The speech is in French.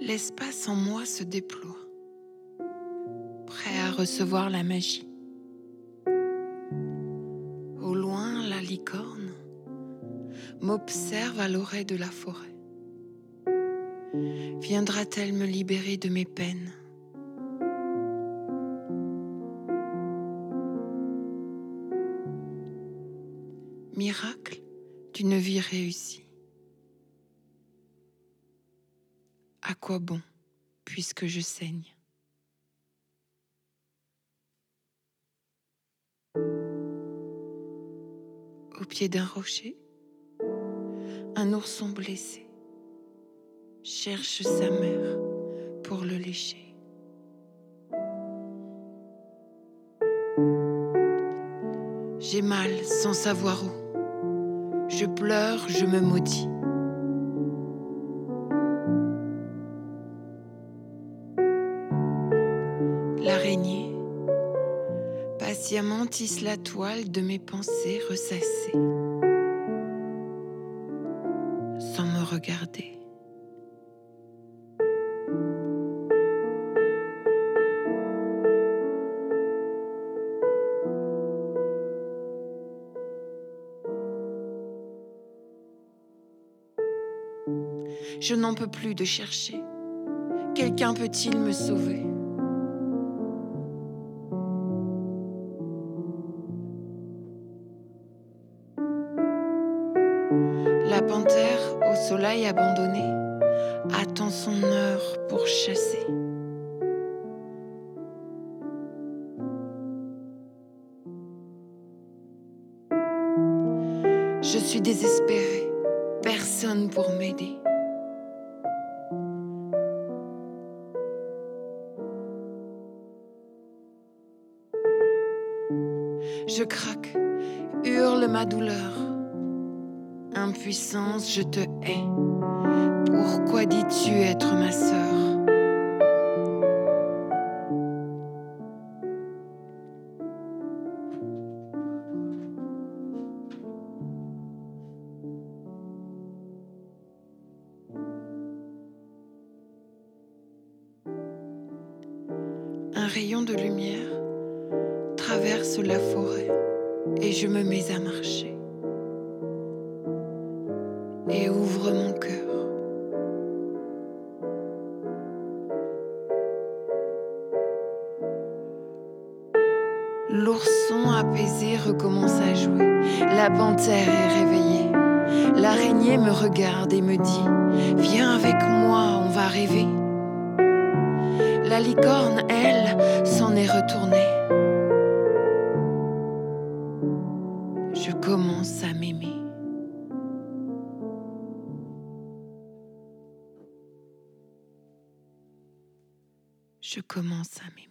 L'espace en moi se déploie, prêt à recevoir la magie. Au loin, la licorne m'observe à l'oreille de la forêt. Viendra-t-elle me libérer de mes peines? Miracle d'une vie réussie. À quoi bon puisque je saigne? Au pied d'un rocher, un ourson blessé cherche sa mère pour le lécher. J'ai mal sans savoir où. Je pleure, je me maudis. L'araignée patiemment tisse la toile de mes pensées ressassées, sans me regarder. Je n'en peux plus de chercher. Quelqu'un peut-il me sauver? La panthère, au soleil abandonné, attend son heure pour chasser. Je suis désespérée, personne pour m'aider. Je craque, hurle ma douleur. Impuissance, je te hais. Pourquoi dis-tu être ma sœur? Un rayon de lumière traverse la forêt et je me mets à marcher et ouvre mon cœur. L'ourson apaisé recommence à jouer. La panthère est réveillée. L'araignée me regarde et me dit Viens avec moi, on va rêver. La licorne, elle, s'en est retournée. Je commence à m'aimer.